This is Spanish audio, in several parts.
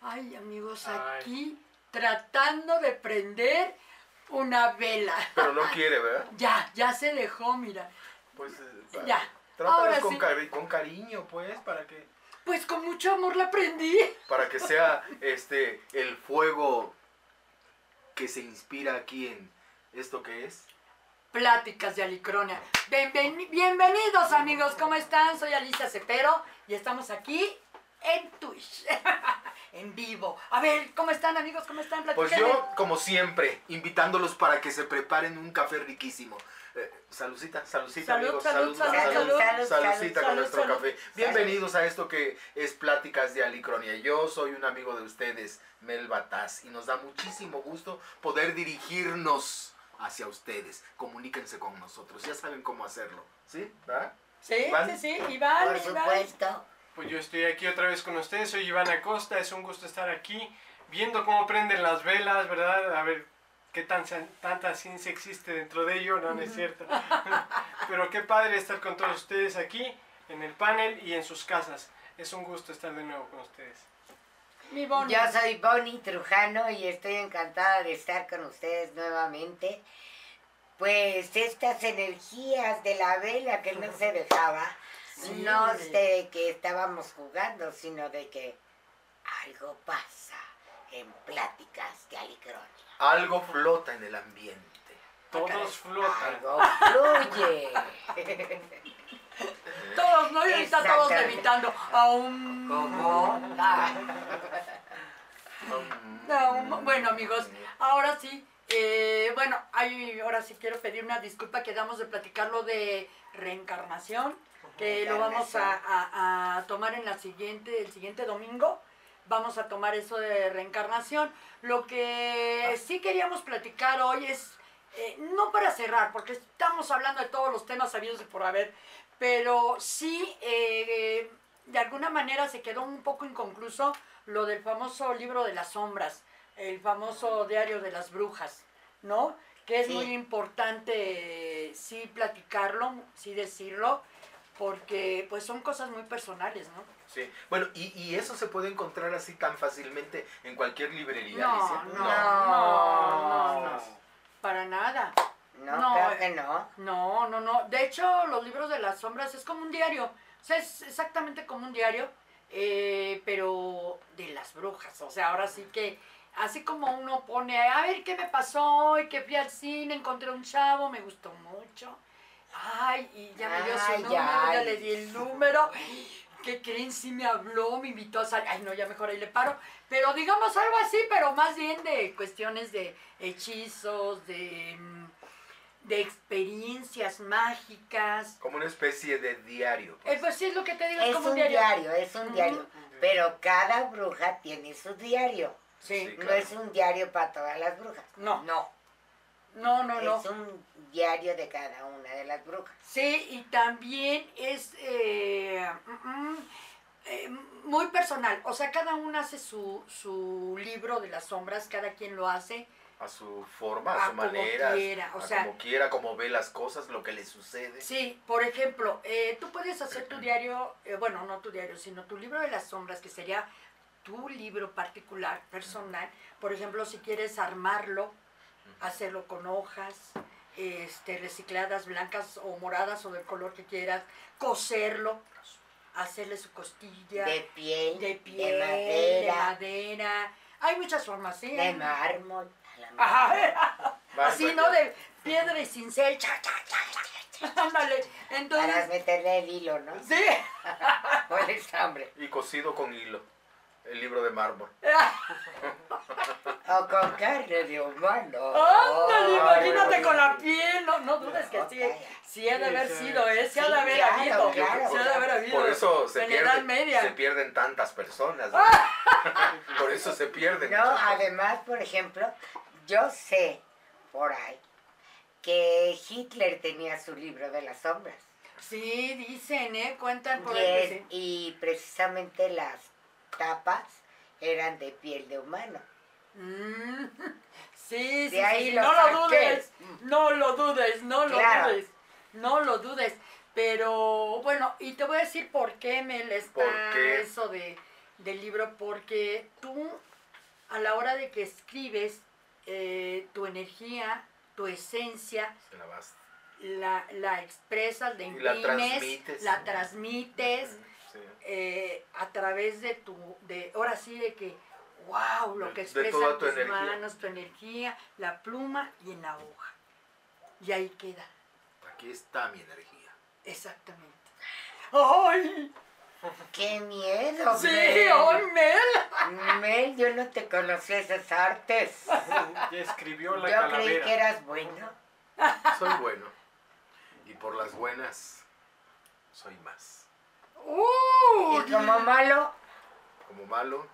Ay, amigos, Ay. aquí tratando de prender una vela. Pero no quiere, ¿verdad? Ya, ya se dejó, mira. Pues eh, Ya. Ahora con, sí. cari- con cariño, pues, para que Pues con mucho amor la prendí. para que sea este el fuego que se inspira aquí en esto que es. Pláticas de Alicronia. Bienven- bienvenidos amigos, ¿cómo están? Soy Alicia Cepero y estamos aquí en Twitch, en vivo. A ver, ¿cómo están amigos? ¿Cómo están? Pues yo, como siempre, invitándolos para que se preparen un café riquísimo. Eh, saludcita, saludcita, Salud, amigos. salud, salud, salud, salud, saludcita salud, con nuestro café. Bienvenidos a esto que es Pláticas de Alicronia. Yo soy un amigo de ustedes, Mel Bataz, y nos da muchísimo gusto poder dirigirnos hacia ustedes. Comuníquense con nosotros, ya saben cómo hacerlo. ¿Sí? ¿verdad? Sí, Iván. sí, sí, Iván, Por Iván. supuesto. Pues yo estoy aquí otra vez con ustedes, soy Iván Acosta, es un gusto estar aquí, viendo cómo prenden las velas, ¿verdad? A ver qué tan, tanta ciencia existe dentro de ello, no, no es cierto. Pero qué padre estar con todos ustedes aquí, en el panel y en sus casas. Es un gusto estar de nuevo con ustedes. Mi Bonnie. Yo soy Bonnie Trujano y estoy encantada de estar con ustedes nuevamente. Pues estas energías de la vela que no se dejaba, Sí, no de que estábamos jugando, sino de que algo pasa en pláticas de Alicronia. Algo flota en el ambiente. Todos flotan. Algo fluye. Todos, ¿no? Y ahorita todos levitando. Aún. ¿Cómo? Ah, No, bueno amigos, ahora sí, eh, bueno, hay, ahora sí quiero pedir una disculpa, quedamos de platicar lo de reencarnación, que lo vamos a, a- a tomar en la siguiente, el siguiente domingo, vamos a tomar eso de reencarnación. Lo que sí queríamos platicar hoy es, eh, no para cerrar, porque estamos hablando de todos los temas sabidos de por haber, pero sí, eh, de alguna manera se quedó un poco inconcluso lo del famoso libro de las sombras, el famoso diario de las brujas, ¿no? Que es Sí. muy importante, sí platicarlo, sí decirlo, porque pues son cosas muy personales, ¿no? Sí. Bueno, y, y eso se puede encontrar así tan fácilmente en cualquier librería. No, no, no, no, para nada. No, No, creo eh. Que no. No, no, no. De hecho, los libros de las sombras es como un diario. O sea, es exactamente como un diario, eh, pero de las brujas. O sea, ahora sí que, así como uno pone, a ver qué me pasó hoy, que fui al cine, encontré un chavo, me gustó mucho. Ay, y ya me dio su número, ya le di el número. ¿Qué creen? Sí me habló, me invitó a salir. Ay, no, ya mejor ahí le paro. Pero digamos algo así, pero más bien de cuestiones de hechizos, de, mm, de experiencias mágicas. Como una especie de diario. Eh, pues. pues sí, es lo que te digo, es Es como un un diario. diario, es un diario. Pero cada bruja tiene su diario. Sí. Sí. No es un diario para todas las brujas. No. No. No, no, no. Es un diario de cada una de las brujas. Sí, y también es eh, mm, mm, eh, muy personal. O sea, cada una hace su, su libro de las sombras, cada quien lo hace. A su forma, a a su como manera, quiera, o a sea- como quiera, como ve las cosas, lo que le sucede. Sí, por ejemplo, eh, tú puedes hacer tu diario, eh, bueno, no tu diario, sino tu libro de las sombras, que sería tu libro particular, personal. Por ejemplo, si quieres armarlo, hacerlo con hojas, este, recicladas, blancas o moradas o del color que quieras, coserlo, hacerle su costilla, De piel, de piel, de de madera, madera. Hay muchas formas, ¿sí? de mármol. La Así, pues, ¿no? De piedra y cincel. cha, cha, cha, cha, cha. Ándale. Para Entonces, meterle el hilo, ¿no? sí. O el estambre. Y cosido con hilo. El libro de mármol. O con carne de humano. Ándale, imagínate con la piel. No, no dudes que sí. Sí ha de haber sido, ¿eh? Sí ha de haber claro, habido. claro. Sí ha de haber habido. Por eso se, en la Edad pierde- Media. se pierden tantas personas. ¿no? Por eso se pierden. No, además, por ejemplo, yo sé por ahí que Hitler tenía su libro de las sombras. Sí, dicen, ¿eh? Cuentan por Y, es- y precisamente las tapas eran de piel de humano. Mm, Sí, sí, ahí sí, lo no lo dudes, no lo dudes, no lo Claro. dudes, no lo dudes. Pero bueno, y te voy a decir por qué me está ¿Por qué? eso de, del libro, porque tú a la hora de que escribes eh, tu energía, tu esencia, Se la la, la expresas, la la imprimes, transmites. la transmites Sí. eh, a través de tu, de, ahora sí de que, wow, lo que tu tus energía. manos, tu energía, la pluma y en la hoja. Y ahí queda, Aquí está mi energía. exactamente. ¡Ay! ¡Qué miedo! ¡Sí! Mel! ¡Ay, Mel! Mel, yo no te conocí esas artes. Ya escribió la Yo creí calavera. que eras bueno. Soy bueno. Y por las buenas, soy más. ¡Uh! Y como malo, Como malo,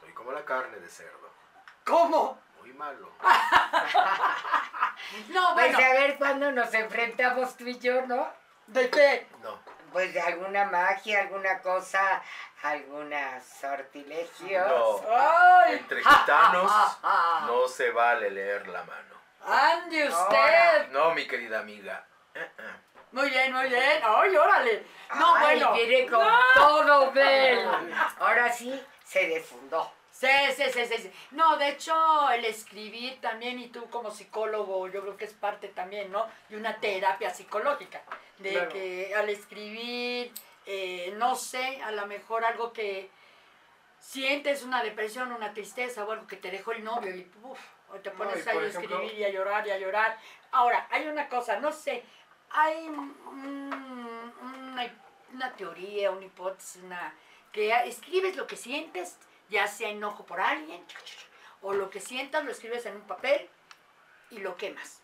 soy como la carne de cerdo. ¿Cómo? Muy malo. No, pues bueno, a ver cuándo nos enfrentamos tú y yo, ¿no? ¿de qué? No. Pues de alguna magia, alguna cosa, alguna sortilegios. No. ¡Ay! Entre gitanos no se vale leer la mano. ¡Ande usted! No, mi querida amiga. Muy bien, muy bien. ¡Ay, órale! No, Ay, bueno. viene con No. todo, Mel. Ahora sí, se desfundó. Sí, sí, sí, sí, sí. No, de hecho, el escribir también, y tú como psicólogo, yo creo que es parte también, ¿no? De una terapia psicológica. De Claro. que al escribir, eh, no sé, a lo mejor algo que sientes una depresión, una tristeza o algo que te dejó el novio y uf, te pones ahí a ejemplo- escribir y a llorar y a llorar. Ahora, hay una cosa, no sé, hay un- una, una teoría, una hipótesis, una, que escribes lo que sientes, ya sea enojo por alguien, o lo que sientas lo escribes en un papel y lo quemas.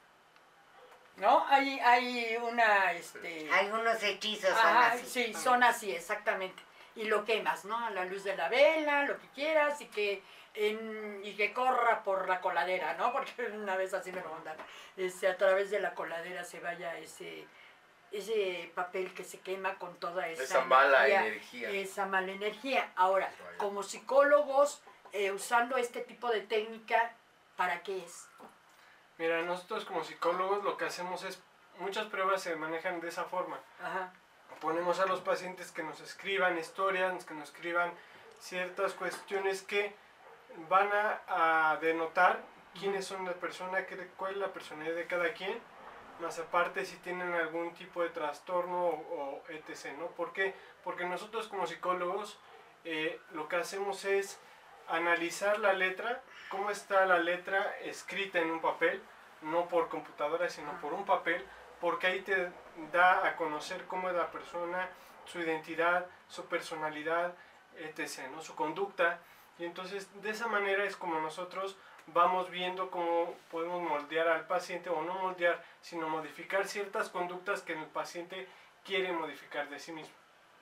¿No? Hay, hay una, este... Algunos hechizos son Ajá, así. sí, son así, exactamente. Y lo quemas, ¿no? A la luz de la vela, lo que quieras, y que, en- y que corra por la coladera, ¿no? Porque una vez así me lo mandaron. Este, a través de la coladera se vaya ese, ese papel que se quema con toda esa, Esa mala energía. Esa mala energía. Ahora, Vaya. como psicólogos, eh, usando este tipo de técnica, ¿para qué es? Mira, nosotros como psicólogos lo que hacemos es, muchas pruebas se manejan de esa forma. Ajá. Ponemos a los pacientes que nos escriban historias, que nos escriban ciertas cuestiones que van a, a denotar quiénes son la persona, qué- cuál es la personalidad de cada quien, más aparte si tienen algún tipo de trastorno o, etc. ¿no? ¿Por qué? Porque nosotros como psicólogos eh, lo que hacemos es analizar la letra, cómo está la letra escrita en un papel, no por computadora, sino por un papel, porque ahí te da a conocer cómo es la persona, su identidad, su personalidad, etc., ¿no? su conducta. Y entonces de esa manera es como nosotros vamos viendo cómo podemos moldear al paciente, o no moldear, sino modificar ciertas conductas que el paciente quiere modificar de sí mismo.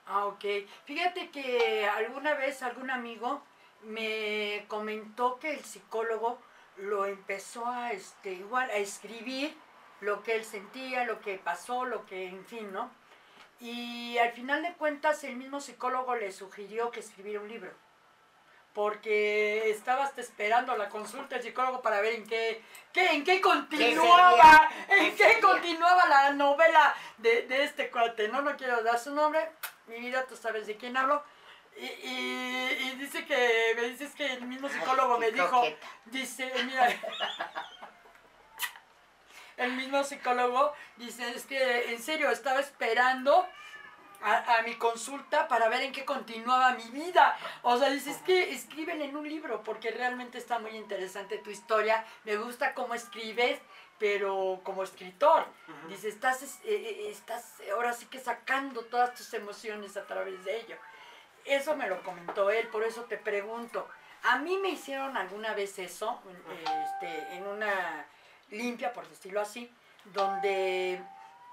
Ah, ok. Fíjate que alguna vez algún amigo me comentó que el psicólogo lo empezó a, este, igual, a escribir lo que él sentía, lo que pasó, lo que, en fin, ¿no? Y al final de cuentas el mismo psicólogo le sugirió que escribiera un libro. Porque estaba hasta esperando la consulta del psicólogo para ver en qué, qué- en qué continuaba, en ¿Qué continuaba la novela de, de este cuate. No, no quiero dar su nombre, mi vida, tú sabes de quién hablo. Y, y- y dice que, me dices que el mismo psicólogo Ay, me dijo, dice, mira, el mismo psicólogo dice, es que en serio estaba esperando a, a mi consulta para ver en qué continuaba mi vida. O sea, dice, es que escríbele en un libro porque realmente está muy interesante tu historia, me gusta cómo escribes, pero como escritor. Dice, estás, es- eh, eh, estás ahora sí que sacando todas tus emociones a través de ello. Eso me lo comentó él, por eso te pregunto. A mí me hicieron alguna vez eso, este, en una limpia, por decirlo así, donde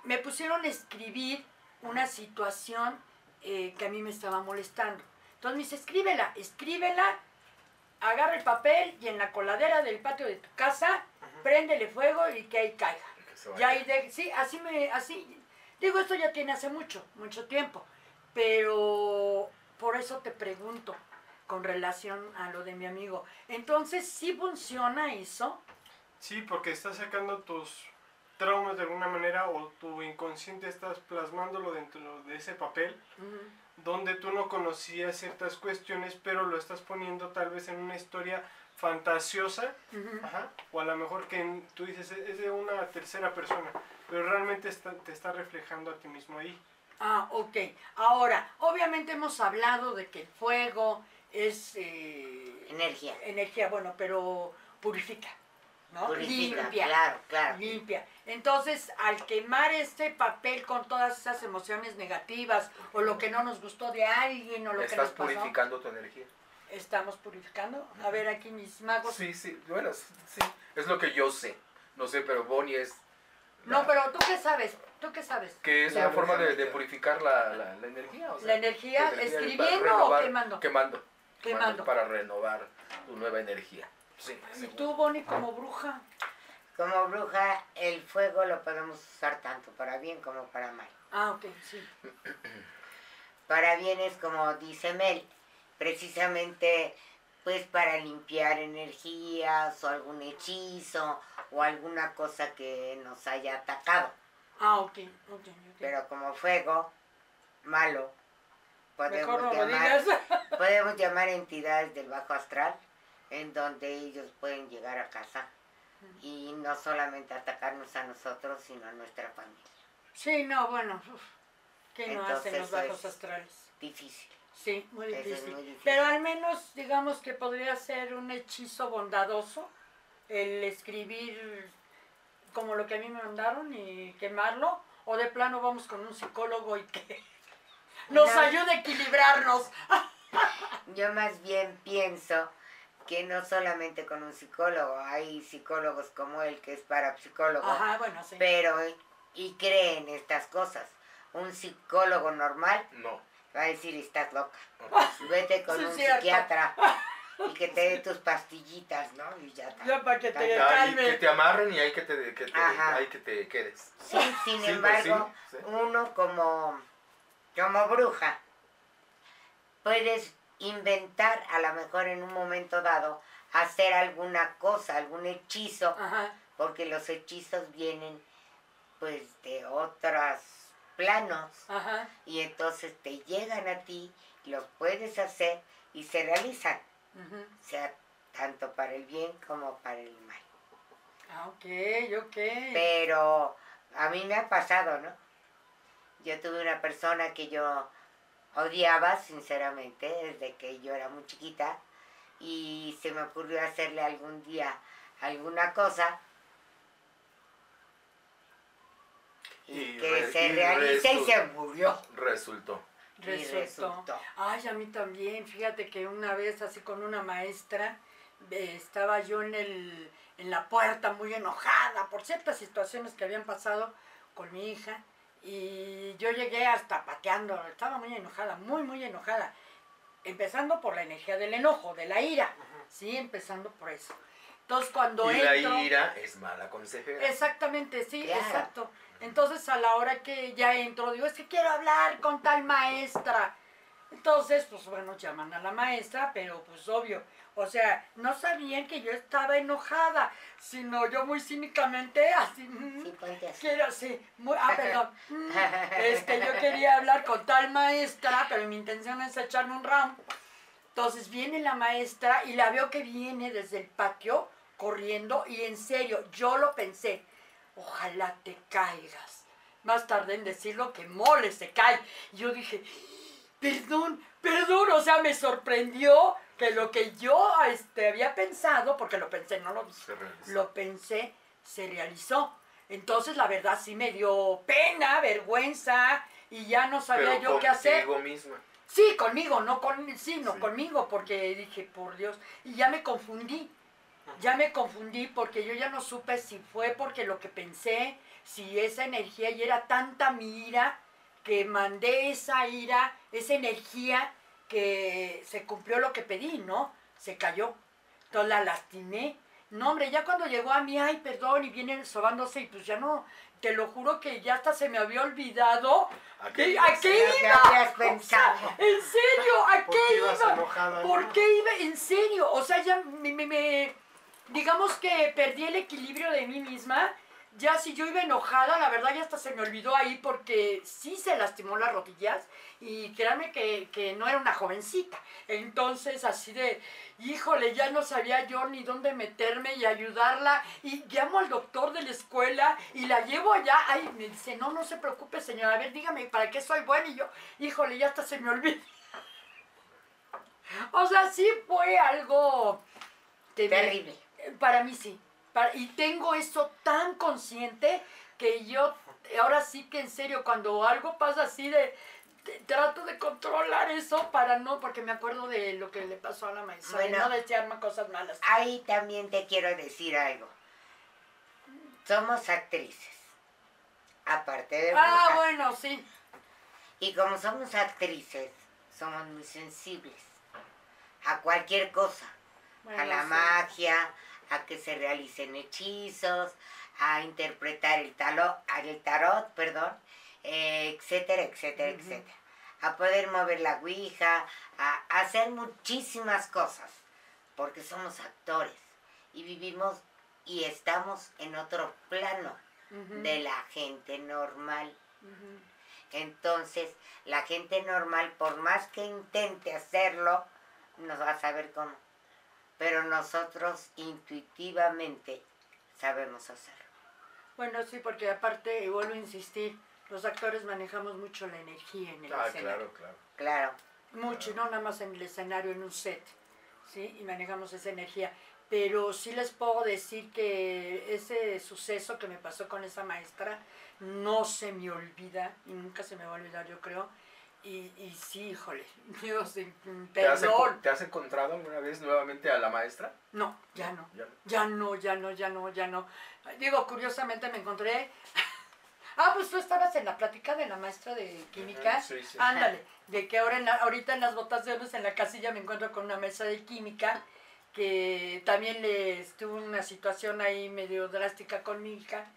me pusieron a escribir una situación eh, que a mí me estaba molestando. Entonces me dice, escríbela, escríbela, agarra el papel y en la coladera del patio de tu casa, préndele fuego y que ahí caiga. Que. Ya ahí de- sí, así me, así, digo, esto ya tiene hace mucho, mucho tiempo, pero por eso te pregunto con relación a lo de mi amigo. Entonces, ¿sí funciona eso? Sí, porque estás sacando tus traumas de alguna manera o tu inconsciente estás plasmándolo dentro de ese papel donde tú no conocías ciertas cuestiones, pero lo estás poniendo tal vez en una historia fantasiosa, ajá, o a lo mejor que en- tú dices es de una tercera persona, pero realmente está- te está reflejando a ti mismo ahí. Ah, ok. Ahora, obviamente hemos hablado de que el fuego es eh, Energía. energía, bueno, pero purifica, ¿no? Purifica, Limpia. claro, claro. Limpia. Entonces, al quemar este papel con todas esas emociones negativas o lo que no nos gustó de alguien o lo que Estás nos pasó, purificando tu energía. estamos purificando. A ver aquí mis magos. Sí, sí, bueno, sí. Es lo que yo sé. No sé, pero Bonnie es... No, pero tú qué sabes, tú qué sabes. Que es La una forma de, purificar la, la, la energía. o sea, La energía, la energía escribiendo o renovar- quemando. Quemando. Quemando. Para renovar tu nueva energía. Sí, Y seguro. tú, Bonnie, como bruja. Como bruja, el fuego lo podemos usar tanto para bien como para mal. Ah, ok, sí. Para bien es como dice Mel, precisamente pues para limpiar energías o algún hechizo o alguna cosa que nos haya atacado. Ah, ok, ok, ok. Pero como fuego, malo, Mejor podemos no llamar, digas. podemos llamar entidades del bajo astral en donde ellos pueden llegar a casa y no solamente atacarnos a nosotros, sino a nuestra familia. Sí, no, bueno. ¿Qué no hacen los bajos es- astrales? Difícil. Sí, muy difícil. muy difícil. Pero al menos, digamos que podría ser un hechizo bondadoso el escribir como lo que a mí me mandaron y quemarlo. O de plano vamos con un psicólogo y que nos No. ayude a equilibrarnos. Yo más bien pienso que no solamente con un psicólogo, hay psicólogos como él que es parapsicólogo, Ajá, bueno, sí. pero y creen estas cosas. Un psicólogo normal No. va a decir estás loca, sí. vete con Sí, un cierto. psiquiatra y que te dé tus pastillitas, ¿no? Y ya está. Ya para que te Hay que calme. te amarren y hay que te, que te, Ajá. hay que te quedes. Sí, sin Sí, pues embargo, sí, sí. uno como, como bruja, puedes inventar a lo mejor en un momento dado, hacer alguna cosa, algún hechizo, Ajá. porque los hechizos vienen pues de otros planos Ajá. y entonces te llegan a ti, los puedes hacer y se realizan, ujú. sea tanto para el bien como para el mal. Ah, ok, ok. Pero a mí me ha pasado, ¿no? Yo tuve una persona que yo odiaba, sinceramente, desde que yo era muy chiquita, y se me ocurrió hacerle algún día alguna cosa y, Y que re- se y realiza y se murió. Resultó. Y Resultó. resultó. Ay, a mí también. Fíjate que una vez así con una maestra eh, estaba yo en el en la puerta muy enojada por ciertas situaciones que habían pasado con mi hija y yo llegué hasta pateando, estaba muy enojada, muy muy enojada. Empezando por la energía del enojo, de la ira. Sí, empezando por eso. Entonces cuando y la ira es mala consejera. Exactamente, sí, Claro. exacto. Entonces a la hora que ya entro, digo, es que quiero hablar con tal maestra. Entonces, pues bueno, llaman a la maestra, pero pues obvio, o sea, no sabían que yo estaba enojada, sino yo muy cínicamente, así, mm, Sí, ponte así. quiero, así, muy, ah, perdón, mm, este, yo quería hablar con tal maestra, pero mi intención es echarme un round. Entonces viene la maestra y la veo que viene desde el patio corriendo y en serio, yo lo pensé, ojalá te caigas. Más tarde en decirlo que mole se cae. Y yo dije, perdón, perdón, o sea, me sorprendió que lo que yo este, había pensado, porque lo pensé, no lo dije, lo pensé, se realizó. Entonces, la verdad, sí me dio pena, vergüenza, y ya no sabía Pero yo qué hacer. contigo misma. Sí, conmigo, no con, sí, no Sí. conmigo, porque dije, por Dios, y ya me confundí. Ya me confundí porque yo ya no supe si fue porque lo que pensé, si esa energía y era tanta mi ira que mandé esa ira, esa energía que se cumplió lo que pedí, ¿no? Se cayó. Entonces la lastimé. No, hombre, ya cuando llegó a mí, ay, perdón, y viene sobándose, y pues ya no, te lo juro que ya hasta se me había olvidado. ¿A ¿Qué- ibas? ¿A qué iba? ¿En serio? ¿A ¿Por qué iba? enojada? ¿Por qué iba? ¿En serio? O sea, ya me, me- me- digamos que perdí el equilibrio de mí misma. Ya si yo iba enojada, la verdad ya hasta se me olvidó ahí porque sí se lastimó las rodillas y créanme que, que no era una jovencita. Entonces así de, híjole, ya no sabía yo ni dónde meterme y ayudarla y llamo al doctor de la escuela y la llevo allá. Ay, me dice, no, no se preocupe señora, a ver, dígame, ¿para qué soy buena? Y yo, híjole, ya hasta se me olvidó. O sea, sí fue algo me- Terrible. para mí sí. Para- y tengo eso tan consciente que yo, ahora sí que en serio, cuando algo pasa así de, de- trato de controlar eso para no, porque me acuerdo de lo que le pasó a la maestra, Bueno. no desearme cosas malas. Ahí también te quiero decir algo. Somos actrices. Aparte de Ah, brujas. bueno, sí. Y como somos actrices, somos muy sensibles a cualquier cosa. Bueno, a la sí. magia, a que se realicen hechizos, a interpretar el, talo, el tarot, perdón, eh, etcétera, etcétera, etcétera. A poder mover la ouija, a, a hacer muchísimas cosas, porque somos actores y vivimos y estamos en otro plano de la gente normal. Entonces, la gente normal, por más que intente hacerlo, no va a saber cómo. Pero nosotros intuitivamente sabemos hacerlo. Bueno, sí, porque aparte, y vuelvo a insistir, los actores manejamos mucho la energía en el Ah, escenario. claro, claro. Claro. Mucho, y no nada más en el escenario, en un set, ¿sí? Y manejamos esa energía. Pero sí les puedo decir que ese suceso que me pasó con esa maestra no se me olvida, y nunca se me va a olvidar, yo creo. Y, y sí, híjole, Dios, de- ¿Te has, perdón. ¿Te has encontrado alguna vez nuevamente a la maestra? No, ya no. Ya no. Ya no, ya no, ya no, ya no. Digo, curiosamente me encontré. Ah, pues tú estabas en la plática de la maestra de química. Sí, sí. Ándale, de que ahora en la- ahorita en las votaciones en la casilla me encuentro con una maestra de química que también le estuvo una situación ahí medio drástica con mi hija.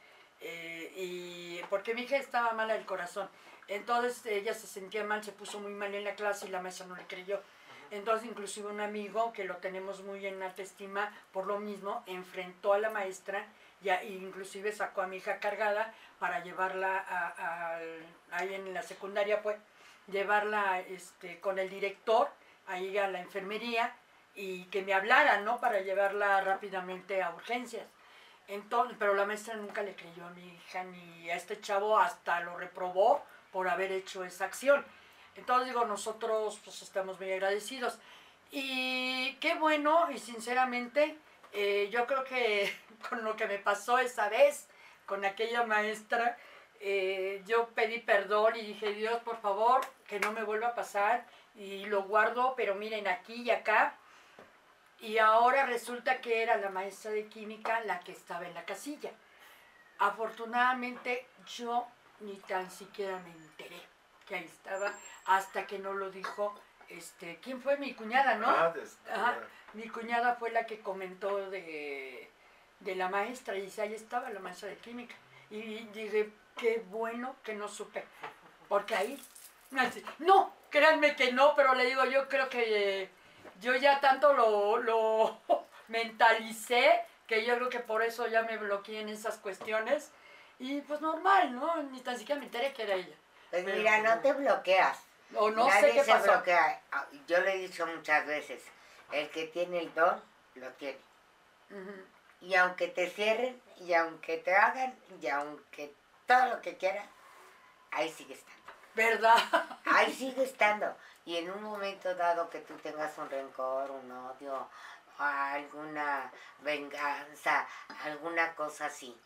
Eh, y porque mi hija estaba mala del corazón. Entonces ella se sentía mal, se puso muy mal en la clase y la maestra no le creyó. Entonces, inclusive un amigo que lo tenemos muy en alta estima por lo mismo, enfrentó a la maestra y a- inclusive sacó a mi hija cargada para llevarla a, ahí en la secundaria, pues, llevarla este, con el director ahí a la enfermería y que me hablara, ¿no? Para llevarla rápidamente a urgencias. Entonces, pero la maestra nunca le creyó a mi hija ni a este chavo, hasta lo reprobó por haber hecho esa acción. Entonces digo, nosotros pues estamos muy agradecidos. Y qué bueno, y sinceramente, eh, yo creo que con lo que me pasó esa vez, con aquella maestra, eh, yo pedí perdón y dije, Dios, por favor, que no me vuelva a pasar. Y lo guardo, pero miren, aquí y acá. Y ahora resulta que era la maestra de química la que estaba en la casilla. Afortunadamente yo ni tan siquiera me enteré que ahí estaba hasta que no lo dijo, este, ¿quién fue mi cuñada, no? Ah, Ajá. Mi cuñada fue la que comentó de, de la maestra y dice, ahí estaba la maestra de química. Y dije, qué bueno que no supe, porque ahí, no, créanme que no, pero le digo, yo creo que yo ya tanto lo, lo mentalicé que yo creo que por eso ya me bloqueé en esas cuestiones. Y pues normal, ¿no? Ni tan siquiera me enteré que era ella. Pues Pero- mira, no te bloqueas. O no Nadie sé qué se pasó. bloquea. Ah, Yo le he dicho muchas veces, el que tiene el don, lo tiene. Y aunque te cierren, y aunque te hagan, y aunque todo lo que quieran, ahí sigue estando. ¿Verdad? Ahí sigue estando. Y en un momento dado que tú tengas un rencor, un odio, alguna venganza, alguna cosa así,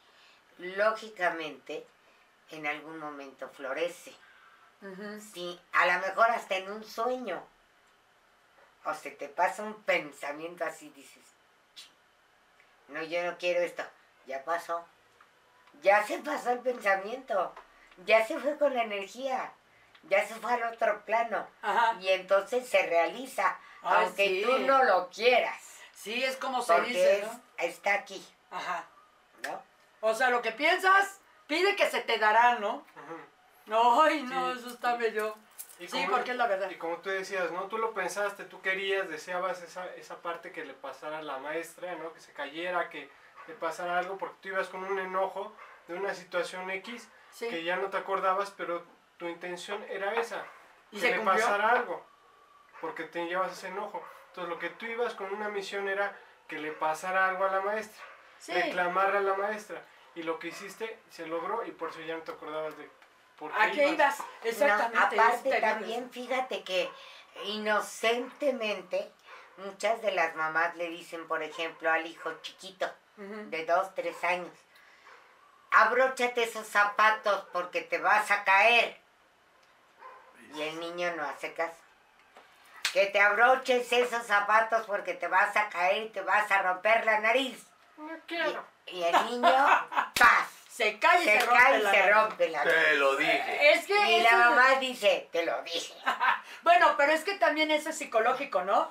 lógicamente en algún momento florece. Sí, a lo mejor hasta en un sueño. O se te pasa un pensamiento así, dices, "Ch, no, yo no quiero esto. Ya pasó. Ya se pasó el pensamiento. Ya se fue con la energía. Ya se fue al otro plano. Ajá. Y entonces se realiza. Aunque sí. tú no lo quieras. Sí, es como se Porque dice, es- ¿no? está aquí. Ajá. ¿no? O sea, lo que piensas, pide que se te dará, ¿no? Ujú. Ay, no, Sí. eso está. Y Sí, como- porque es la verdad. Y como tú decías, ¿no? Tú lo pensaste, tú querías, deseabas esa, esa parte que le pasara a la maestra, ¿no? Que se cayera, que le pasara algo, porque tú ibas con un enojo de una situación X Sí. que ya no te acordabas, pero tu intención era esa, ¿Y que se le cumplió? pasara algo, porque te llevas ese enojo. Entonces lo que tú ibas con una misión era que le pasara algo a la maestra, Sí. reclamarle a la maestra, y lo que hiciste se logró y por eso ya no te acordabas de por qué ¿A qué ibas? No, Exactamente. es aparte también, fíjate que inocentemente muchas de las mamás le dicen, por ejemplo, al hijo chiquito Ujú. de dos, tres años, abróchate esos zapatos porque te vas a caer. Y el niño no hace caso. Que te abroches esos zapatos porque te vas a caer y te vas a romper la nariz. No Y, quiero. y el niño, ¡paz! Se cae y se, Se rompe cae y la se nariz. rompe la nariz. Te lo dije. Es que Y la es- mamá dice, te lo dije. Bueno, pero es que también eso es psicológico, ¿no?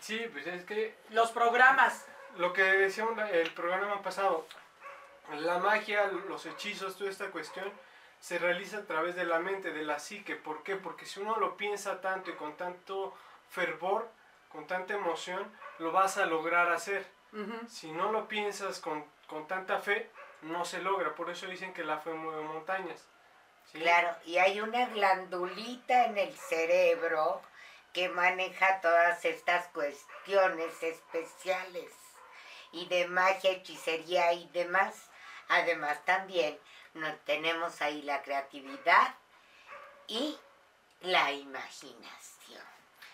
Sí, pues es que Los programas. lo que decíamos la- el programa pasado, la magia, los hechizos, toda esta cuestión se realiza a través de la mente, de la psique. ¿Por qué? Porque si uno lo piensa tanto y con tanto fervor, con tanta emoción, lo vas a lograr hacer. Si no lo piensas con, con tanta fe, no se logra. Por eso dicen que la fe mueve montañas. ¿sí? Claro, y hay una glandulita en el cerebro que maneja todas estas cuestiones especiales y de magia, hechicería y demás. Además también no, tenemos ahí la creatividad y la imaginación.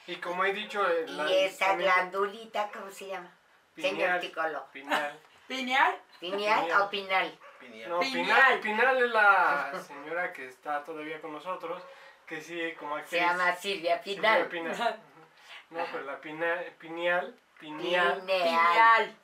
Y como he dicho, eh, Y la- esa también- glandulita, ¿cómo se llama? Señor pineal, psicólogo. pineal. ¿Pineal? ¿Pineal Pineal. o pinal? Pineal. No, Pineal. Pinal. Pinal es la señora que está todavía con nosotros, que sí, como Se actriz. llama Silvia Silvia Pinal. Pinal. Ujú. No, pero la pina- pineal, pineal, Pineal. Pineal.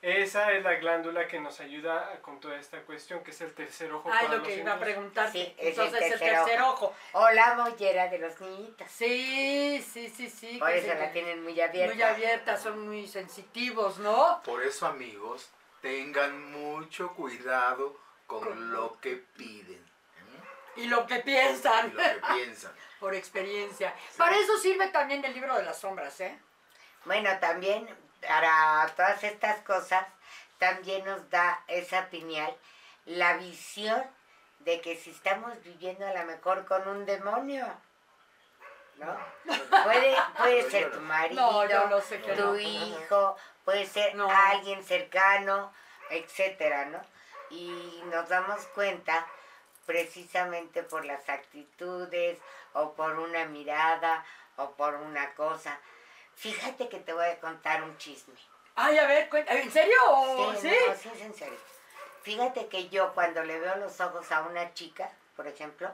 Esa es la glándula que nos ayuda a- con toda esta cuestión, que es el tercer ojo. Ah, es lo los que iba a preguntar. Sí, es el Entonces el tercer tercer ojo. O la mollera de los niñitos. Sí, sí, sí, sí. Por eso se- la tienen muy abierta. Muy abierta, son muy sensitivos, ¿no? Por eso, amigos, tengan mucho cuidado con Con lo que piden ¿eh? Y lo que y piensan, lo que piensan. por experiencia. Para eso sirve también el libro de las sombras, ¿eh? Bueno, también para todas estas cosas, también nos da esa pineal la visión de que si estamos viviendo a lo mejor con un demonio, ¿no? Puede, puede ser tu marido, No, yo lo sé que tu no. hijo, puede ser No. alguien cercano, etcétera, ¿no? Y nos damos cuenta precisamente por las actitudes o por una mirada o por una cosa. Fíjate que te voy a contar un chisme. Ay, a ver, cuenta- ¿en serio? o Sí, ¿Sí? no, sí, es en serio. Fíjate que yo cuando le veo los ojos a una chica, por ejemplo,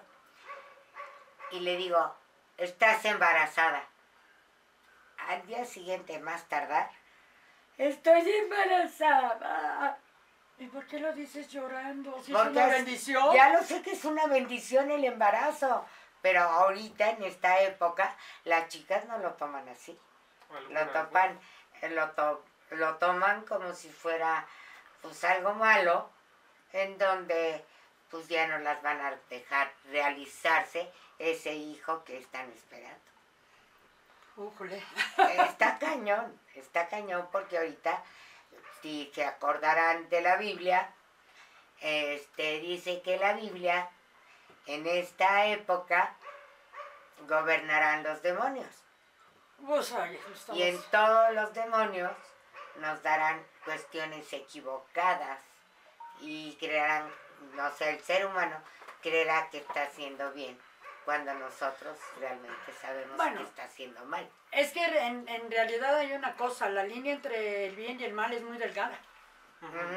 y le digo, estás embarazada. Al día siguiente, más tardar, estoy embarazada. ¿Y por qué lo dices llorando? Si Porque es una es- bendición. Ya lo sé que es una bendición el embarazo, pero ahorita en esta época las chicas no lo toman así. Lo topan, eh, lo, to- lo toman como si fuera pues algo malo, en donde pues ya no las van a dejar realizarse ese hijo que están esperando. Está cañón, está cañón porque ahorita, si se acordarán de la Biblia, este dice que la Biblia en esta época gobernarán los demonios. Y en todos los demonios nos darán cuestiones equivocadas y creerán, no sé, el ser humano creerá que está haciendo bien cuando nosotros realmente sabemos Bueno. que está haciendo mal. Es que en, en realidad hay una cosa, la línea entre el bien y el mal es muy delgada.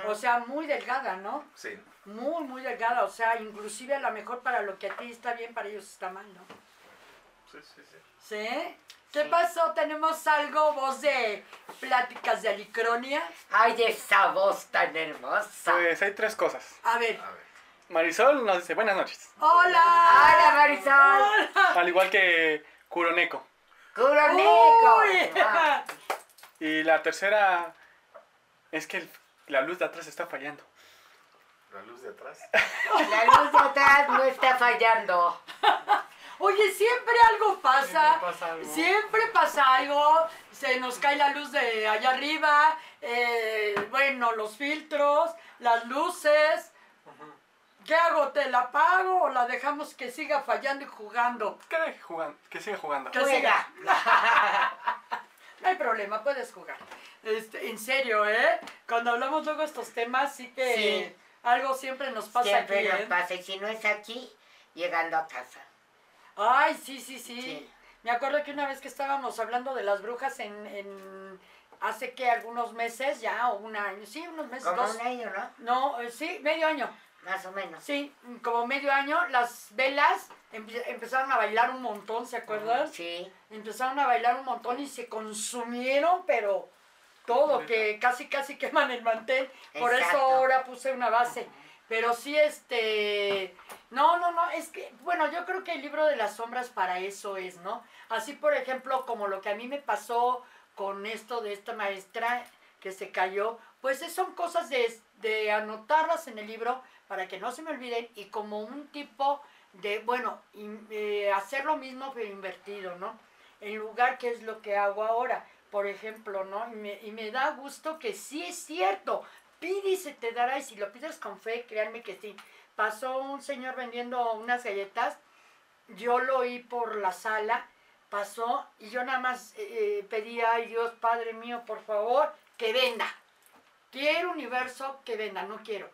O sea, muy delgada, ¿no? Sí. Muy, muy delgada. O sea, inclusive a lo mejor para lo que a ti está bien, para ellos está mal, ¿no? Sí, sí, sí. ¿Sí? ¿Qué Sí. pasó? ¿Tenemos algo, voz de pláticas de Alicronia? ¡Ay, esa voz tan hermosa! Pues hay tres cosas. A ver. A ver. Marisol nos dice buenas noches. ¡Hola! ¡Hola, Marisol! ¡Hola! Al igual que. ¡Curoneco! Uy. Ah, Y la tercera es que el- la luz de atrás está fallando. La luz de atrás. La luz de atrás no está fallando. Oye, siempre algo pasa. Siempre pasa algo. Siempre pasa algo. Se nos cae la luz de allá arriba. eh, bueno, los filtros, las luces. ¿Qué hago? ¿Te la pago o la dejamos que siga fallando y jugando? Que deje jugando, que siga jugando. Que Juega. No hay problema, puedes jugar. Este, en serio, ¿eh? Cuando hablamos luego de estos temas, sí que Sí. algo siempre nos pasa Siempre aquí, nos ¿eh? pasa. Y si no es aquí, llegando a casa. Ay, sí, sí, sí, Sí. Me acuerdo que una vez que estábamos hablando de las brujas en, en hace que algunos meses ya, o un año, sí, unos meses, Como dos. un año, ¿no? No, eh, sí, medio año. Más o menos. Sí, como medio año, las velas empe- empezaron a bailar un montón, ¿se acuerdan? Sí. Empezaron a bailar un montón y se consumieron, pero todo, que casi casi queman el mantel. Por eso ahora puse una base. Pero sí, este... No, no, no, es que, bueno, yo creo que el libro de las sombras para eso es, ¿no? Así, por ejemplo, como lo que a mí me pasó con esto de esta maestra que se cayó, pues es- son cosas de, de anotarlas en el libro para que no se me olviden y como un tipo de, bueno, eh, hacer lo mismo pero invertido, ¿no? En lugar que es lo que hago ahora, por ejemplo, ¿no? Y me, y me da gusto que sí es cierto, pide y se te dará y si lo pides con fe, créanme que sí. Pasó un señor vendiendo unas galletas, yo lo oí por la sala, pasó y yo nada más eh, eh, pedía, ay Dios, Padre mío, por favor, que venda. Quiero universo que venda, no quiero.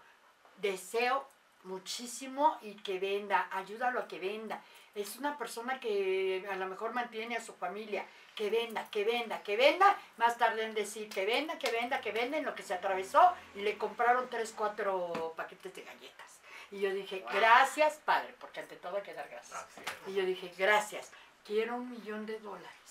Deseo muchísimo y que venda, ayúdalo a que venda. Es una persona que a lo mejor mantiene a su familia, que venda, que venda, que venda, más tarde en decir que venda, que venda, que venda, en lo que se atravesó y le compraron tres, cuatro paquetes de galletas. Y yo dije, Wow. gracias, padre, porque ante todo hay que dar gracias. Y yo dije, gracias, quiero un millón de dólares.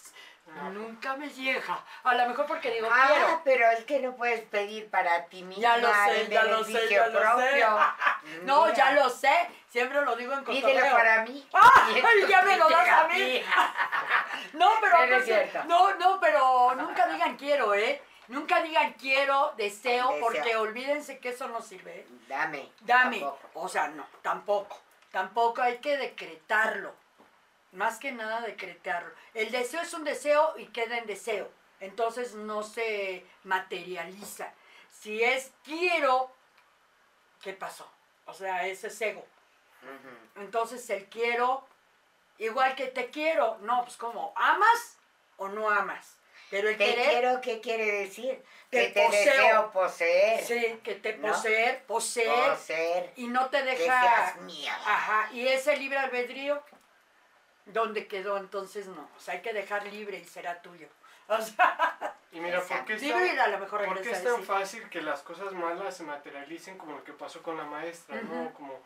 Nunca me llega. A lo mejor porque digo, Ah, quiero. pero es que no puedes pedir para ti misma. Ya lo sé, ya lo sé, beneficio ya lo sé. propio. No, Mira, ya lo sé. Siempre lo digo en Pídelo cotorreo. para mí. ¡Ay, Y ya me lo das a mí! No, pero Pero es aparte- cierto. no, no, pero nunca digan quiero, ¿eh? Nunca digan quiero, deseo, Deseo. porque olvídense que eso no sirve. ¿eh? Dame. Dame. tampoco. O sea, no, tampoco. Tampoco hay que decretarlo. Más que nada decretarlo. El deseo es un deseo y queda en deseo. Entonces no se materializa. Si es quiero, ¿qué pasó? O sea, ese es ego. Entonces el quiero, igual que te quiero, no, pues como, ¿amas o no amas? Pero el Te querer, quiero, ¿qué quiere decir? Te que te poseo. deseo poseer. sí, que te ¿no? poseer, poseer, Poseer. y no te Que deja, seas mía. ajá, y ese libre albedrío, ¿dónde quedó? Entonces no, o sea, hay que dejar libre y será tuyo. O sea, Y mira, ¿por qué, es tan, a lo mejor por qué es tan fácil que las cosas malas se materialicen como lo que pasó con la maestra, ¿no? Ujú. Como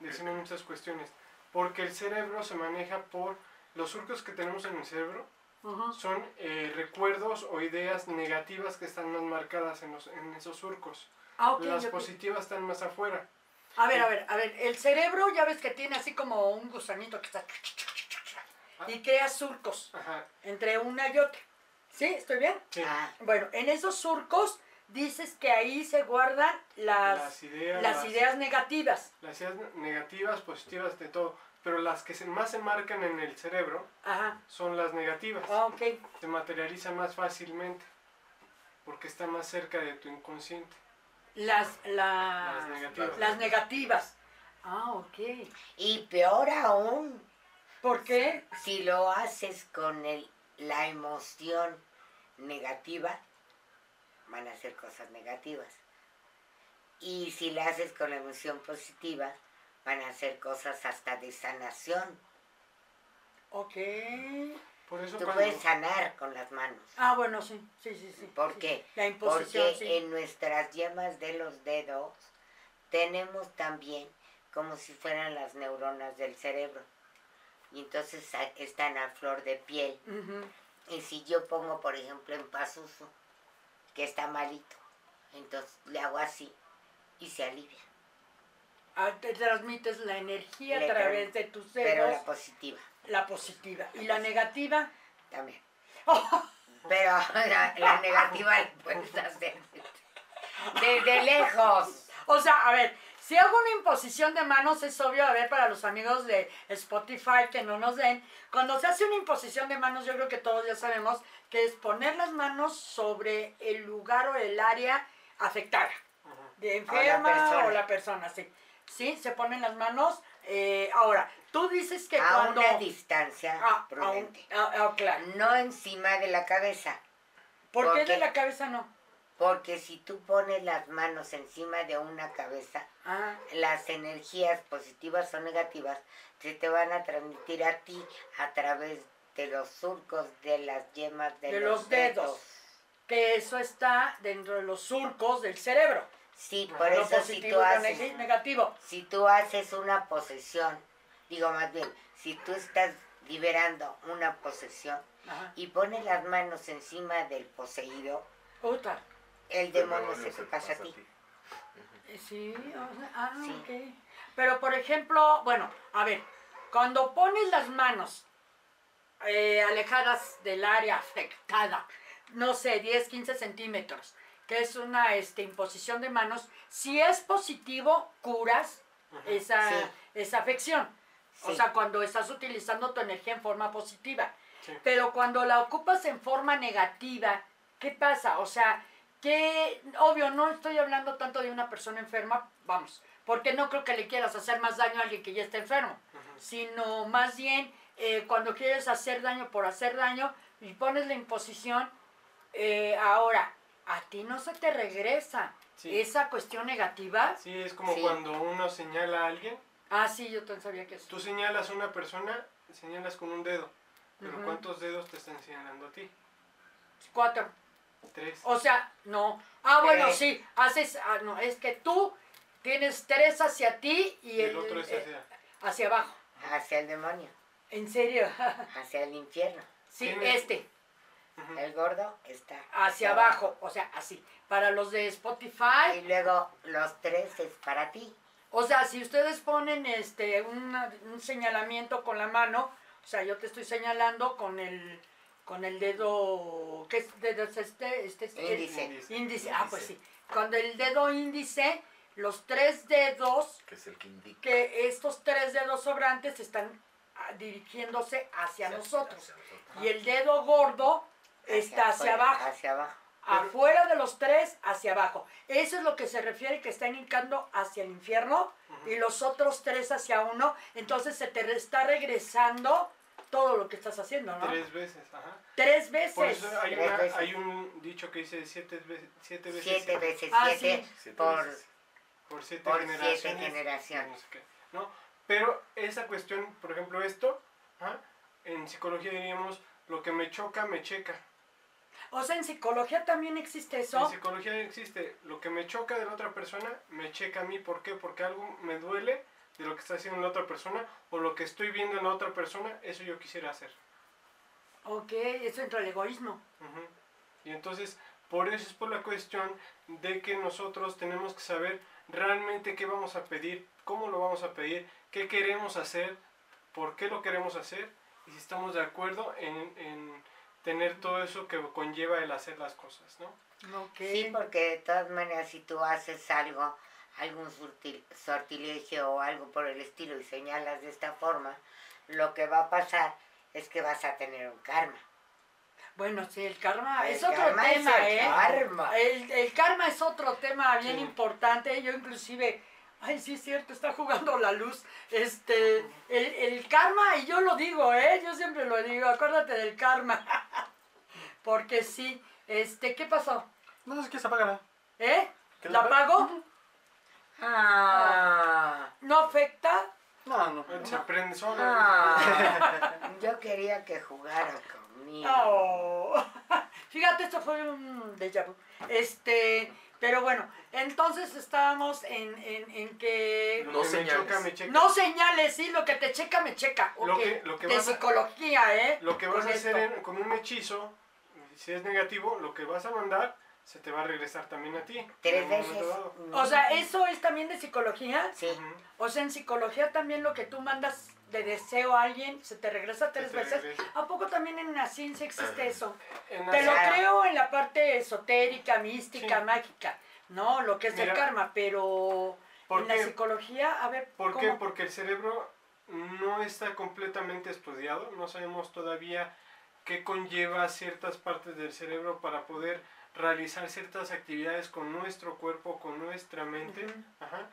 decimos muchas cuestiones. Porque el cerebro se maneja por los surcos que tenemos en el cerebro Ujú. son eh, recuerdos o ideas negativas que están más marcadas en, los, en esos surcos. Ah, ok, Las ok. positivas están más afuera. A ver, a ver, a ver, el cerebro ya ves que tiene así como un gusanito que está y crea surcos Ajá. entre una y otra. ¿Sí? ¿Estoy bien? sí. Ah, Bueno, en esos surcos dices que ahí se guardan las, las ideas, las las- ideas negativas. las ideas negativas, positivas, de todo. Pero las que se, más se marcan en el cerebro Ajá. son las negativas. Ah, ok. Se materializan más fácilmente porque está más cerca de tu inconsciente. Las, las, Las negativas. las negativas. Ah, ok. y peor aún, ¿Por qué? si lo haces con el, la emoción negativa, van a ser cosas negativas. Y si la haces con la emoción positiva, van a ser cosas hasta de sanación. Ok. Por eso Tú cuando... puedes sanar con las manos. Ah, bueno, sí, sí, sí, sí. ¿Por sí. qué? La imposición, Porque sí. en nuestras yemas de los dedos tenemos también como si fueran las neuronas del cerebro. Y entonces están a flor de piel. Y si yo pongo, por ejemplo, en Pazuzu, que está malito, entonces le hago así y se alivia. Ah, te transmites la energía a través de tus Pero dedos, la positiva la positiva. Y la negativa, también. Pero la, la negativa la puedes hacer desde lejos. O sea, a ver, si hago una imposición de manos, es obvio, a ver, para los amigos de Spotify que no nos den, cuando se hace una imposición de manos, yo creo que todos ya sabemos que es poner las manos sobre el lugar o el área afectada, de enferma o la persona, sí. ¿sí? Se ponen las manos. eh, ahora, tú dices que a cuando... una distancia Ah, prudente. ah, ah, claro. No encima de la cabeza. ¿Por qué porque- de la cabeza no? Porque si tú pones las manos encima de una cabeza, Ah, las energías positivas o negativas se te van a transmitir a ti a través de los surcos de las yemas de, De los, los dedos. que eso está dentro de los surcos del cerebro. Sí, por lo eso si tú haces neg- negativo. si tú haces una posesión, digo más bien, si tú estás liberando una posesión Ajá. y pones las manos encima del poseído, Puta. El demonio se te pasa a ti. Eh, Sí, o sea, ah, Sí. ok. Pero por ejemplo, bueno, a ver, cuando pones las manos eh, alejadas del área afectada, no sé, 10, 15 centímetros, que es una este, imposición de manos, si es positivo, curas esa, Sí. esa afección. O sea, cuando estás utilizando tu energía en forma positiva. Sí. Pero cuando la ocupas en forma negativa, ¿qué pasa? O sea, que, obvio, no estoy hablando tanto de una persona enferma, vamos, porque no creo que le quieras hacer más daño a alguien que ya está enfermo, sino más bien eh, cuando quieres hacer daño por hacer daño y pones la imposición, eh, ahora, a ti no se te regresa Sí. esa cuestión negativa. Sí, es como Sí. cuando uno señala a alguien, Ah, sí, yo también sabía que eso. tú señalas a una persona, señalas con un dedo, pero. ¿cuántos dedos te están señalando a ti? Cuatro. Tres. O sea, no. Ah, bueno, sí. Haces, ah, no, es que tú tienes tres hacia ti y, y el otro es eh, hacia... hacia abajo. Hacia el demonio, En serio. hacia el infierno. sí, este. El gordo está Hacia abajo. O sea, así. Para los de Y Spotify. luego los tres es para ti. O sea, si ustedes ponen este una- un señalamiento con la mano, o sea, yo te estoy señalando con el con el dedo. ¿Qué es dedo es este? este es- Índice. Índice. Índice. Ah, pues sí. Cuando el dedo índice, los tres dedos Que es el que indica. que estos tres dedos sobrantes están ah, dirigiéndose hacia Hacia- nosotros. hacia nosotros. Y el dedo gordo está hacia afuera, abajo. Hacia abajo. Afuera de los tres, hacia abajo. Eso es lo que se refiere que están hincando hacia el infierno y los otros tres hacia uno. Entonces se te está regresando todo lo que estás haciendo, ¿no? Tres, Tres veces, ajá. veces. Por eso hay, Tres una- veces. hay un dicho que dice siete veces siete veces Siete veces Ah, siete sí. Siete por veces. por siete por siete generaciones. no sé qué, ¿no? Pero esa cuestión, por ejemplo, esto, ajá, en psicología diríamos, lo que me choca, me checa. O sea, en psicología también existe En eso. psicología existe, lo que me choca de la otra persona, me checa a mí. ¿Por qué? Porque algo me duele de lo que está haciendo la otra persona o lo que estoy viendo en la otra persona, eso yo quisiera hacer. Ok, eso entra el egoísmo. Ujú. Y entonces, por eso es por la cuestión de que nosotros tenemos que saber realmente qué vamos a pedir, cómo lo vamos a pedir, qué queremos hacer, por qué lo queremos hacer y si estamos de acuerdo en, en tener todo eso que conlleva el hacer las cosas, ¿no? Ok. Sí, porque de todas maneras si tú haces algo, algún sortil- sortilegio o algo por el estilo y señalas de esta forma, lo que va a pasar es que vas a tener un karma. Bueno, sí, el karma El es otro karma es tema, el ¿eh? karma. El, el karma es otro tema bien Sí. importante. Yo inclusive, ay, sí es cierto, está jugando la luz. Este, el, el karma, y yo lo digo, ¿eh? Yo siempre lo digo, acuérdate del karma. Porque sí, este, ¿qué pasó? No, es que se apaga. ¿Eh? ¿Que ¿La la- pago? Ah, ¿No afecta? No, no. Se aprende solo. ah. yo quería que jugara conmigo. Oh. Fíjate, esto fue un déjà vu. Este, pero bueno, entonces estábamos en, en, en que No que me señales. choca, me checa. no señales, sí, lo que te checa, me checa. Lo que- lo que de vas a- psicología, ¿eh? Lo que vas Con a hacer en- con un hechizo, si es negativo, lo que vas a mandar se te va a regresar también a ti. Tres veces. dado. O sea, ¿eso es también de psicología? Sí. O sea, en psicología también lo que tú mandas de deseo a alguien se te regresa tres te veces. regresa. ¿A poco también en la ciencia existe eso? En Te lo creo en la parte esotérica, mística, Sí. mágica, ¿no? Lo que es Mira, el karma, pero ¿por en la psicología, a ver, ¿Por ¿cómo? qué? Porque el cerebro no está completamente estudiado, no sabemos todavía qué conlleva ciertas partes del cerebro para poder realizar ciertas actividades con nuestro cuerpo, con nuestra mente, ajá,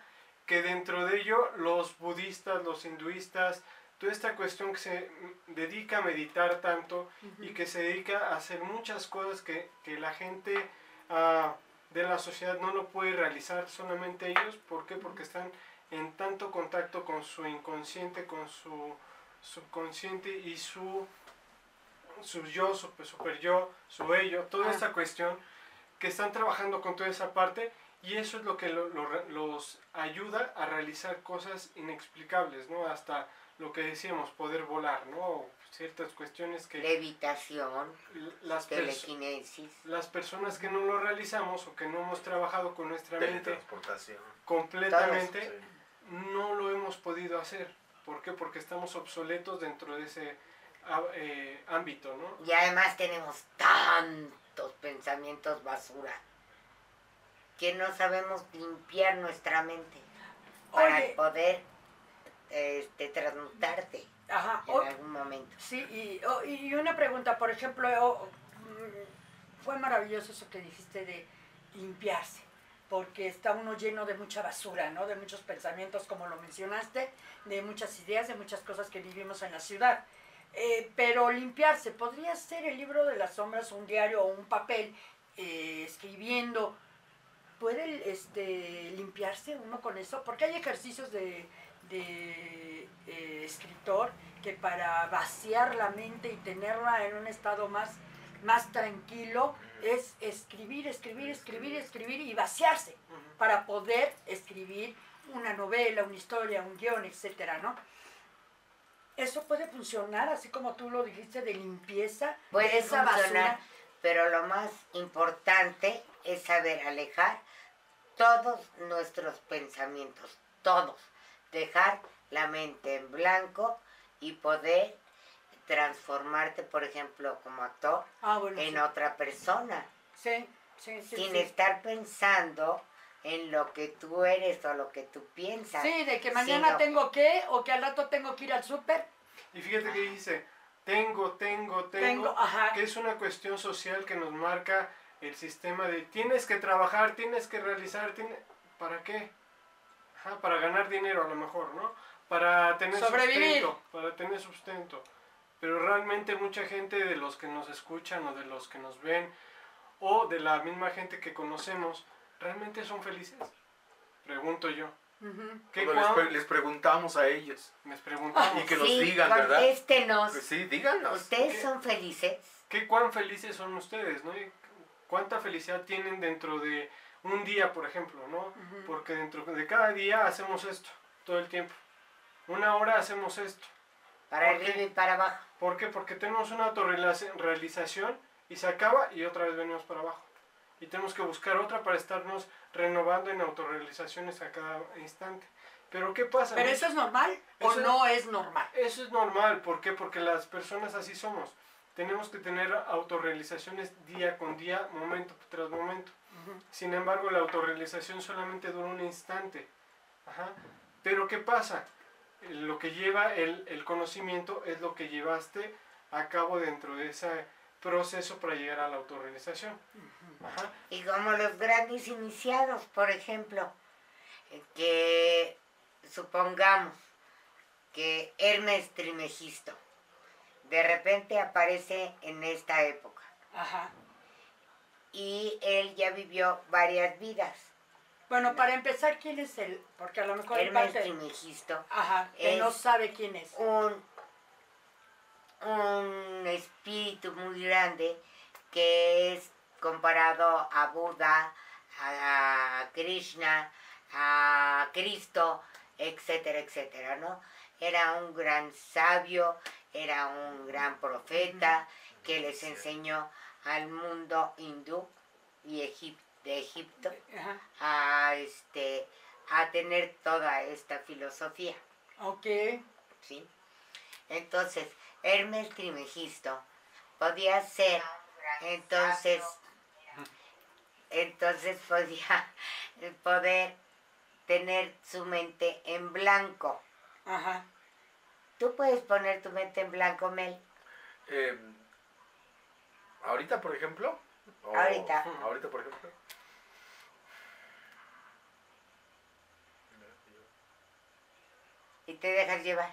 que dentro de ello los budistas, los hinduistas, toda esta cuestión que se dedica a meditar tanto y que se dedica a hacer muchas cosas que, que la gente ah, de la sociedad no lo puede realizar solamente ellos. ¿Por qué? Porque están en tanto contacto con su inconsciente, con su subconsciente y su, su yo, su super yo, su ello, toda Ah. esta cuestión que están trabajando con toda esa parte y eso es lo que lo- lo re- los ayuda a realizar cosas inexplicables, ¿no? Hasta lo que decíamos, poder volar, ¿no? Ciertas cuestiones que Levitación, las, telequinesis. las personas que no lo realizamos o que no hemos trabajado con nuestra mente completamente, Sí. no lo hemos podido hacer. ¿Por qué? Porque estamos obsoletos dentro de ese eh, ámbito, ¿no? Y además tenemos tantos pensamientos basura que no sabemos limpiar nuestra mente para Oye. poder este, transmutarte Ajá. en o- algún momento. Sí, y, o- y una pregunta, por ejemplo, o- mm, fue maravilloso eso que dijiste de limpiarse, porque está uno lleno de mucha basura, ¿no? De muchos pensamientos, como lo mencionaste, de muchas ideas, de muchas cosas que vivimos en la ciudad. Eh, pero limpiarse, ¿podría ser el libro de las sombras, un diario o un papel, eh, escribiendo? ¿Puede este, limpiarse uno con eso? Porque hay ejercicios de, de eh, escritor que para vaciar la mente y tenerla en un estado más, más tranquilo es escribir, escribir, escribir, escribir y vaciarse para poder escribir una novela, una historia, un guion, etcétera, ¿no? Eso puede funcionar, así como tú lo dijiste, de limpieza de Puede esa funcionar, basura. pero lo más importante es saber alejar todos nuestros pensamientos, todos. Dejar la mente en blanco y poder transformarte, por ejemplo, como actor Ah, bueno, en sí. otra persona, sí, sí, sí, sin sí. estar pensando en lo que tú eres o lo que tú piensas. Sí, de que mañana sino- tengo que, o que al rato tengo que ir al súper. Y fíjate que dice, tengo, tengo, tengo, Tengo, ajá. que es una cuestión social que nos marca el sistema de tienes que trabajar, tienes que realizar, tiene- ¿para qué? Ajá, para ganar dinero a lo mejor, ¿no? Para tener Sobrevivir. sustento, para tener sustento. Pero realmente mucha gente de los que nos escuchan o de los que nos ven o de la misma gente que conocemos, ¿realmente son felices? Pregunto yo. ¿Qué les, pre- les preguntamos a ellos. les preguntamos, Y que nos Sí, digan, ¿verdad? contéstenos. Pues sí, díganos. ¿Ustedes ¿Qué? son felices? ¿Qué cuán felices son ustedes, no? Y ¿Cuánta felicidad tienen dentro de un día, por ejemplo, no? Porque dentro de cada día hacemos esto, todo el tiempo. Una hora hacemos esto. Para arriba y para abajo. ¿Por qué? Porque tenemos una autorrealización y se acaba y otra vez venimos para abajo. Y tenemos que buscar otra para estarnos renovando en autorrealizaciones a cada instante. Pero ¿qué pasa? ¿Pero eso es normal o no es normal? Eso es normal, ¿por qué? Porque las personas así somos. Tenemos que tener autorrealizaciones día con día, momento tras momento. Sin embargo, la autorrealización solamente dura un instante. Ajá. Pero ¿qué pasa? Lo que lleva el, el conocimiento es lo que llevaste a cabo dentro de ese proceso para llegar a la autorrealización. Ajá. Y como los grandes iniciados, por ejemplo, que supongamos que Hermes Trimegisto de repente aparece en esta época Ajá. y él ya vivió varias vidas. Bueno, para empezar, ¿quién es él? Porque a lo mejor Hermes parte... Trimegisto, Ajá, que no sabe quién es. un, un espíritu muy grande que es comparado a Buda, a Krishna, a Cristo, etcétera, etcétera, ¿no? Era un gran sabio, era un gran profeta que les enseñó al mundo hindú y egip- de Egipto Ajá. a, este, a tener toda esta filosofía. Ok. ¿sí? Entonces, Hermes Trimegisto podía ser, entonces, entonces podía poder tener su mente en blanco. Ajá. Tú puedes poner tu mente en blanco, Mel. Eh, ahorita, por ejemplo. o- Ahorita. Ahorita, por ejemplo. y te dejas llevar.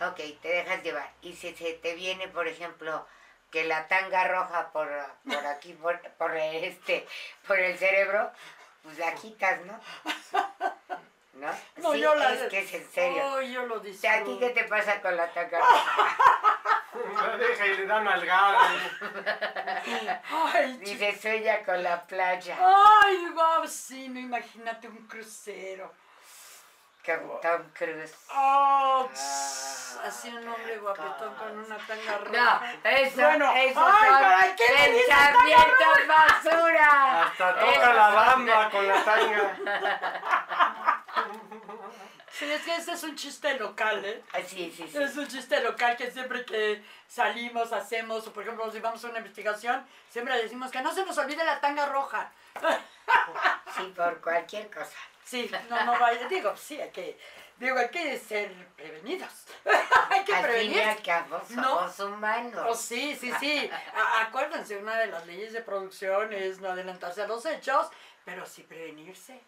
Ok, te dejas llevar. Y si se te viene, por ejemplo, que la tanga roja por, por aquí, por, por este, por el cerebro, pues la quitas, ¿no? ¿No? No, sí, yo la es que es en serio. Oh, yo lo ¿a ti qué te pasa con la tanga roja? La deja y le da nalgada. Ay. Dice, sueña con la playa. Ay, guau, sí, no, imagínate un crucero. Tom Cruise. Oh, Ah, así un hombre guapetón con una tanga No, roja. eso, Bueno, eso ay, son ¿para qué pensamientos basura. Hasta toca la bamba con la tanga. Sí, es que ese es un chiste local, ¿eh? Ah, Sí, sí, sí. Es un chiste local que siempre que salimos, hacemos, o por ejemplo, nos llevamos a una investigación, siempre decimos que no se nos olvide la tanga roja. Sí, por cualquier cosa. Sí, no, no vaya. Digo, sí, hay que, digo, hay que ser prevenidos. hay que prevenir. al cabo No. somos humanos. Oh, sí, sí, sí. A- acuérdense, una de las leyes de producción es no adelantarse a los hechos, pero sí prevenirse.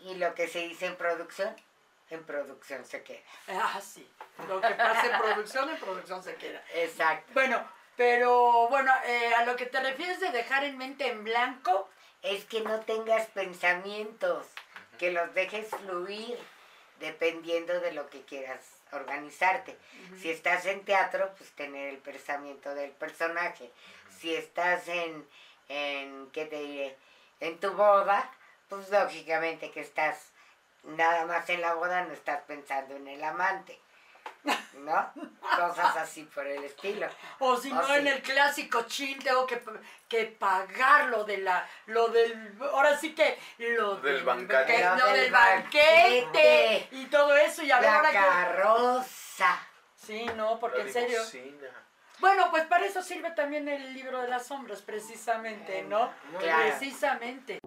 Y lo que se dice en producción, en producción se queda. Ah, sí. Lo que pasa en producción, en producción se queda. Exacto. Bueno, pero bueno, eh, a lo que te refieres de dejar en mente en blanco, Es que no tengas pensamientos, que los dejes fluir dependiendo de lo que quieras organizarte. Si estás en teatro, pues tener el pensamiento del personaje. Si estás en, en, ¿qué te diré? En tu boda, pues lógicamente que estás nada más en la boda, no estás pensando en el amante. ¿No? Cosas así por el estilo. o si Ah, no sí. en el clásico chin, tengo que, que pagar lo de la, lo del, ahora sí que, lo Del del, banquete. que- Lo lo del del banquete banquete. y todo eso, y a ver La ahora que... carroza. Sí, no, porque La en serio... limusina. Bueno, pues para eso sirve también el libro de las sombras, precisamente, ¿no? Claro. Precisamente.